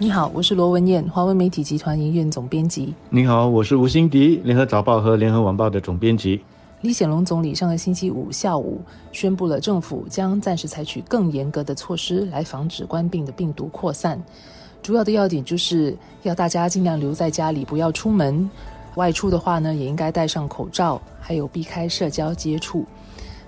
你好，我是罗文燕，华文媒体集团营运总编辑。你好，我是吴欣迪，联合早报和联合晚报的总编辑。李显龙总理上个星期五下午宣布了，政府将暂时采取更严格的措施来防止冠病的病毒扩散。主要的要点就是要大家尽量留在家里，不要出门。外出的话呢，也应该戴上口罩，还有避开社交接触。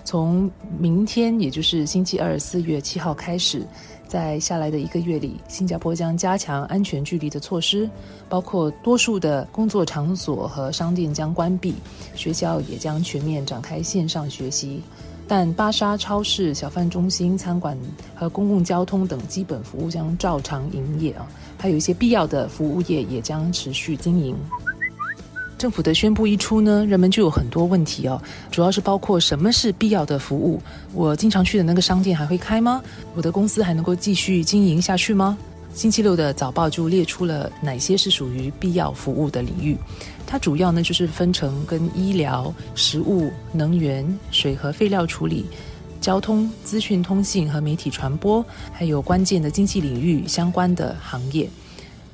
从明天，也就是星期二四月七号开始，在下来的一个月里，新加坡将加强安全距离的措施，包括多数的工作场所和商店将关闭，学校也将全面展开线上学习。但巴沙超市、小贩中心、餐馆和公共交通等基本服务将照常营业啊，还有一些必要的服务业也将持续经营。政府的宣布一出呢，人们就有很多问题哦，主要是包括什么是必要的服务？我经常去的那个商店还会开吗？我的公司还能够继续经营下去吗？星期六的早报就列出了哪些是属于必要服务的领域，它主要呢就是分成跟医疗、食物、能源、水和废料处理、交通、资讯通信和媒体传播，还有关键的经济领域相关的行业。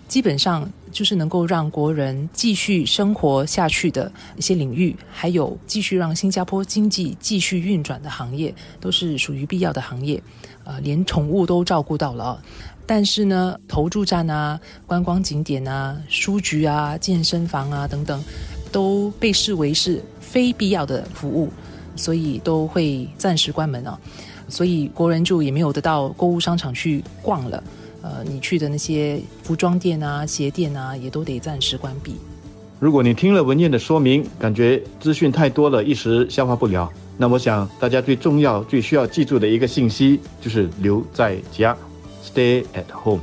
基本上就是能够让国人继续生活下去的一些领域，还有继续让新加坡经济继续运转的行业，都是属于必要的行业。呃，连宠物都照顾到了，但是呢，投注站啊、观光景点啊、书局啊、健身房啊等等，都被视为是非必要的服务，所以都会暂时关门啊。所以国人就也没有得到购物商场去逛了。呃，你去的那些服装店啊、鞋店啊，也都得暂时关闭。如果你听了文燕的说明，感觉资讯太多了，一时消化不了，那我想大家最重要、最需要记住的一个信息就是留在家，stay at home。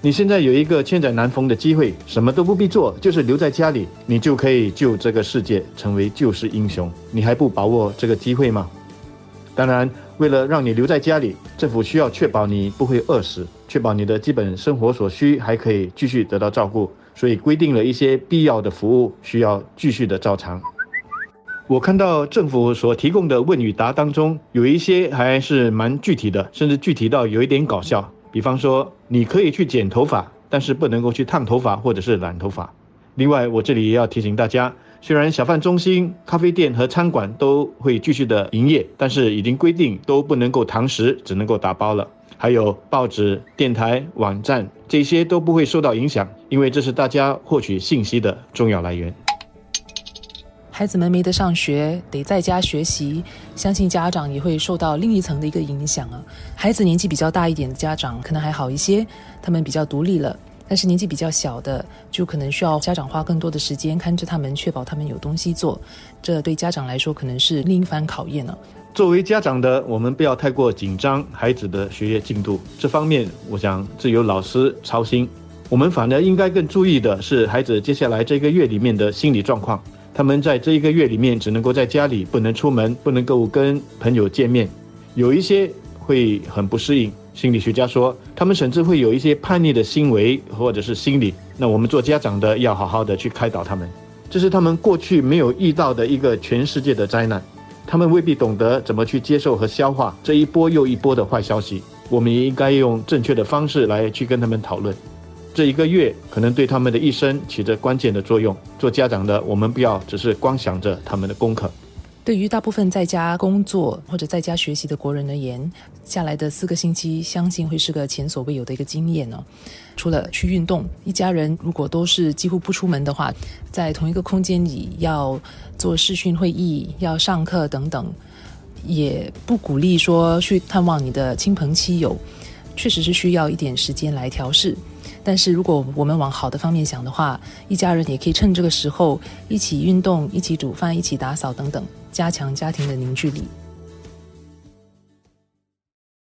你现在有一个千载难逢的机会，什么都不必做，就是留在家里，你就可以救这个世界，成为救世英雄。你还不把握这个机会吗？当然，为了让你留在家里，政府需要确保你不会饿死。确保你的基本生活所需还可以继续得到照顾，所以规定了一些必要的服务需要继续的照常。我看到政府所提供的问与答当中，有一些还是蛮具体的，甚至具体到有一点搞笑。比方说，你可以去剪头发，但是不能够去烫头发或者是染头发。另外，我这里也要提醒大家，虽然小贩中心、咖啡店和餐馆都会继续的营业，但是已经规定都不能够堂食，只能够打包了。还有报纸、电台、网站，这些都不会受到影响，因为这是大家获取信息的重要来源。孩子们没得上学，得在家学习，相信家长也会受到另一层的一个影响啊。孩子年纪比较大一点的家长可能还好一些，他们比较独立了，但是年纪比较小的，就可能需要家长花更多的时间看着他们，确保他们有东西做，这对家长来说可能是另一番考验了。作为家长的，我们不要太过紧张孩子的学业进度。这方面，我想自由老师操心。我们反而应该更注意的是孩子接下来这个月里面的心理状况。他们在这一个月里面只能够在家里，不能出门，不能够跟朋友见面，有一些会很不适应。心理学家说，他们甚至会有一些叛逆的行为或者是心理。那我们做家长的要好好的去开导他们，这是他们过去没有遇到的一个全世界的灾难。他们未必懂得怎么去接受和消化这一波又一波的坏消息。我们也应该用正确的方式来去跟他们讨论。这一个月可能对他们的一生起着关键的作用。做家长的，我们不要只是光想着他们的功课。对于大部分在家工作或者在家学习的国人而言，下来的四个星期，相信会是个前所未有的一个经验哦。除了去运动，一家人如果都是几乎不出门的话，在同一个空间里要做视讯会议、要上课等等，也不鼓励说去探望你的亲朋戚友，确实是需要一点时间来调试。但是如果我们往好的方面想的话，一家人也可以趁这个时候一起运动、一起煮饭、一起打扫等等。加强家庭的凝聚力。